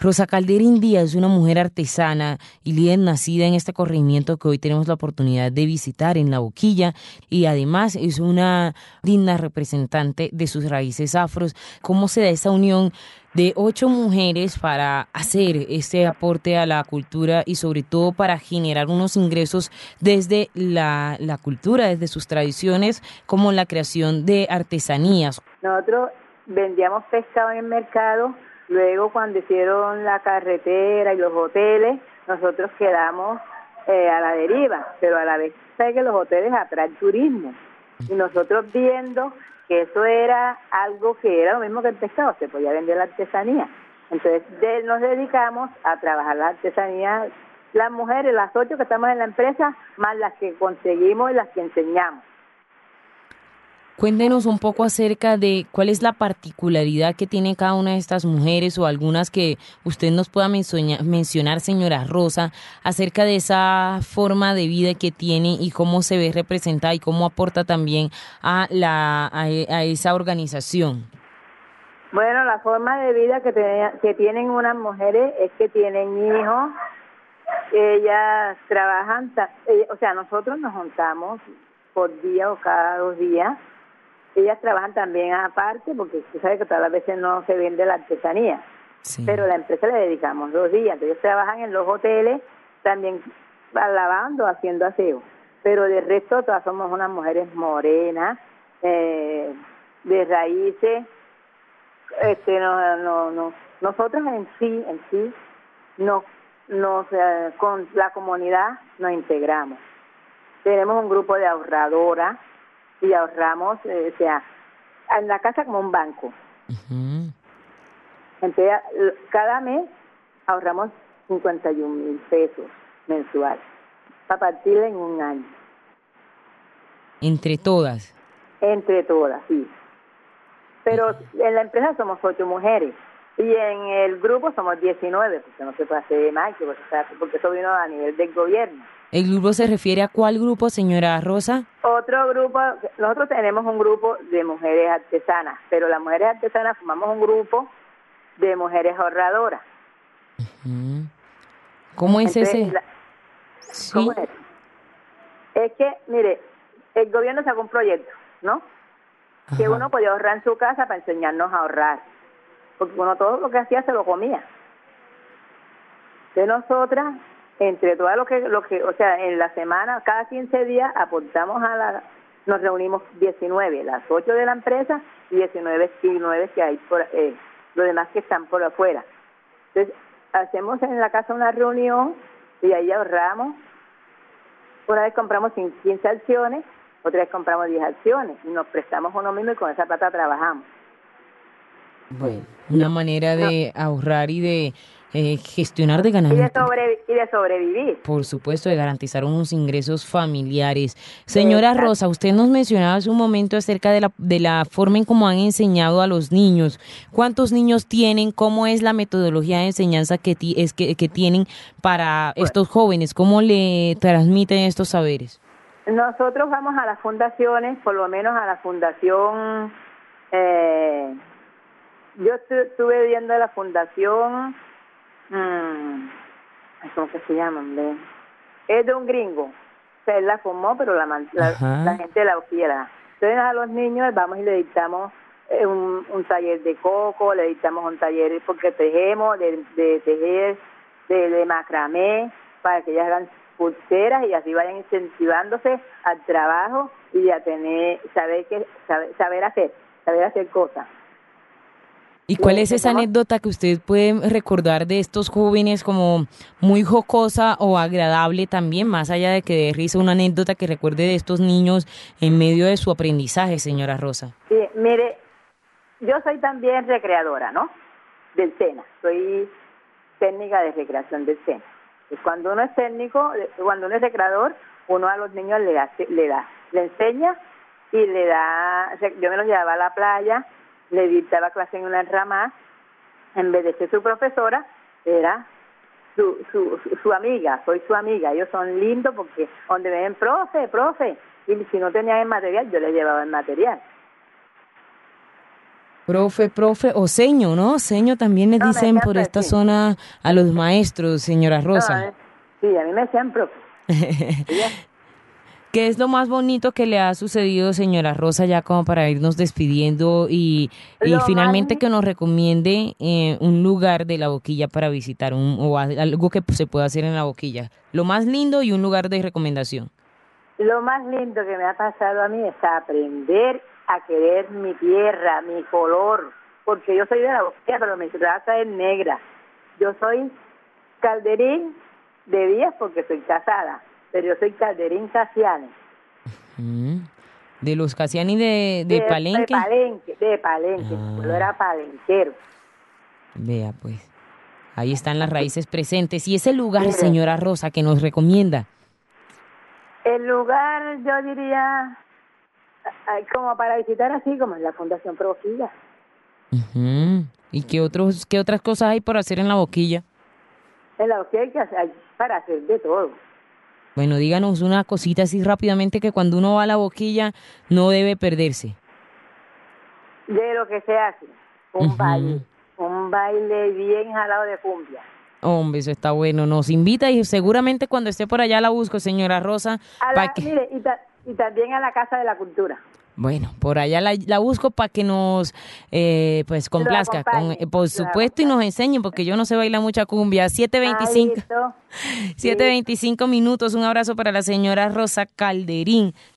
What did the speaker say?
Rosa Calderín Díaz es una mujer artesana y líder nacida en este corregimiento que hoy tenemos la oportunidad de visitar en La Boquilla y además es una digna representante de sus raíces afros. ¿Cómo se da esa unión de ocho mujeres para hacer este aporte a la cultura y sobre todo para generar unos ingresos desde la, la cultura, desde sus tradiciones, como la creación de artesanías? Nosotros vendíamos pescado en el mercado, luego cuando hicieron la carretera y los hoteles, nosotros quedamos eh, a la deriva, pero a la vez sé que los hoteles atraen turismo. Y nosotros viendo que eso era algo que era lo mismo que el pescado, se podía vender la artesanía. Entonces nos dedicamos a trabajar la artesanía, las mujeres, las ocho que estamos en la empresa, más las que conseguimos y las que enseñamos. Cuéntenos un poco acerca de cuál es la particularidad que tiene cada una de estas mujeres o algunas que usted nos pueda mencionar, señora Rosa, acerca de esa forma de vida que tiene y cómo se ve representada y cómo aporta también a, la, a, esa organización. Bueno, la forma de vida que, que tienen unas mujeres es que tienen hijos, ellas trabajan, eh, o sea, nosotros nos juntamos por día o cada dos días ellas trabajan también aparte, porque usted sabe que todas las veces no se vende la artesanía. Pero la empresa le dedicamos dos días. ellos trabajan en los hoteles, también lavando, haciendo aseo. Pero de resto, todas somos unas mujeres morenas, eh, de raíces. Este, no, no, no, nosotros en sí, en sí, nos, nos, eh, con la comunidad nos integramos. Tenemos un grupo de ahorradoras y ahorramos, eh, o sea, en la casa como un banco. Entonces, cada mes ahorramos 51 mil pesos mensuales para partir en un año. ¿Entre todas? Entre todas, sí. Pero en la empresa somos ocho mujeres y en el grupo somos 19, porque no se puede hacer más, porque eso vino a nivel del gobierno. ¿El grupo se refiere a cuál grupo, señora Rosa? Otro grupo, nosotros tenemos un grupo de mujeres artesanas, pero las mujeres artesanas formamos un grupo de mujeres ahorradoras. ¿Cómo es ese? ¿Cómo es? Es que, mire, el gobierno sacó un proyecto, ¿no? Que uno podía ahorrar en su casa para enseñarnos a ahorrar. Porque uno todo lo que hacía se lo comía. De nosotras entre todo lo que, lo que, o sea, en la semana, cada 15 días aportamos a la, nos reunimos 19, las 8 de la empresa y 19, 19 que hay por, eh, los demás que están por afuera. Entonces, hacemos en la casa una reunión y ahí ahorramos. Una vez compramos 15 acciones, otra vez compramos 10 acciones y nos prestamos uno mismo y con esa plata trabajamos. Bueno, una manera de ahorrar y de eh, gestionar de ganar. Y de, sobrevivir. Por supuesto, de garantizar unos ingresos familiares. Señora Rosa, usted nos mencionaba hace un momento acerca de la, de la forma en cómo han enseñado a los niños. ¿Cuántos niños tienen? ¿Cómo es la metodología de enseñanza que, es que, que tienen para estos jóvenes? ¿Cómo le transmiten estos saberes? Nosotros vamos a las fundaciones, por lo menos a la fundación... Eh, yo estuve viendo la fundación Mm. ¿Cómo que se llama? Es de un gringo. Se la fumó, pero la, la, gente la quiera. Entonces a los niños vamos y le dictamos eh, un, un, taller de coco, le dictamos un taller porque tejemos, de, de tejer, de, de, macramé, para que ellas hagan pulseras y así vayan incentivándose al trabajo y a tener, saber, que, saber, saber hacer, saber hacer cosas. ¿Y cuál es esa anécdota que usted puede recordar de estos jóvenes como muy jocosa o agradable también, más allá de que de risa, una anécdota que recuerde de estos niños en medio de su aprendizaje, señora Rosa? Sí, mire, yo soy también recreadora, ¿no? Del SENA, soy técnica de recreación del SENA. Y cuando uno es técnico, cuando uno es recreador, uno a los niños le da, le da, le enseña y le da, yo me los llevaba a la playa, le dictaba clase en una rama, en vez de ser su profesora, era su, su, su amiga, soy su amiga. Ellos son lindos porque donde ven, profe, profe, y si no tenían el material, yo les llevaba el material. Profe, profe, o seño, ¿no? Seño también les No, dicen por esta sí. zona a los maestros, señora Rosa. eh, sí, a mí me decían profe. ¿Qué es lo más bonito que le ha sucedido, señora Rosa, ya como para irnos despidiendo y, y Lo más finalmente que nos recomiende eh, un lugar de la boquilla para visitar un, o algo que se pueda hacer en la boquilla? Lo más lindo y un lugar de recomendación. Lo más lindo que me ha pasado a mí es aprender a querer mi tierra, mi color, porque yo soy de la boquilla, pero mi raza es negra. Yo soy calderín de días porque soy casada, pero yo soy calderín casiane. Mm. De los Casiani de, de, Palenque. De Palenque, de Palenque. Ah. Mi era palenquero. Vea, pues. Ahí están las raíces presentes. Y ese lugar, Mire. señora Rosa, que nos recomienda. El lugar, yo diría, como para visitar así, como en la Fundación Proquilla. Ujú. ¿Y qué, otros, qué otras cosas hay por hacer en la boquilla? En la boquilla hay que hacer, hay para hacer de todo. Bueno, díganos una cosita así rápidamente que cuando uno va a la boquilla no debe perderse. De lo que se hace, un baile, un baile bien jalado de cumbia. Hombre, eso está bueno. Nos invita y seguramente cuando esté por allá la busco, señora Rosa. A la, que- mire, y, ta- y también a la Casa de la Cultura. Bueno, por allá la, la busco para que nos eh, pues complazca, con, eh, por supuesto, y nos enseñen, porque yo no sé bailar mucha cumbia. 725. Ahí, listo. 7.25 minutos. Un abrazo para la señora Rosa Calderín.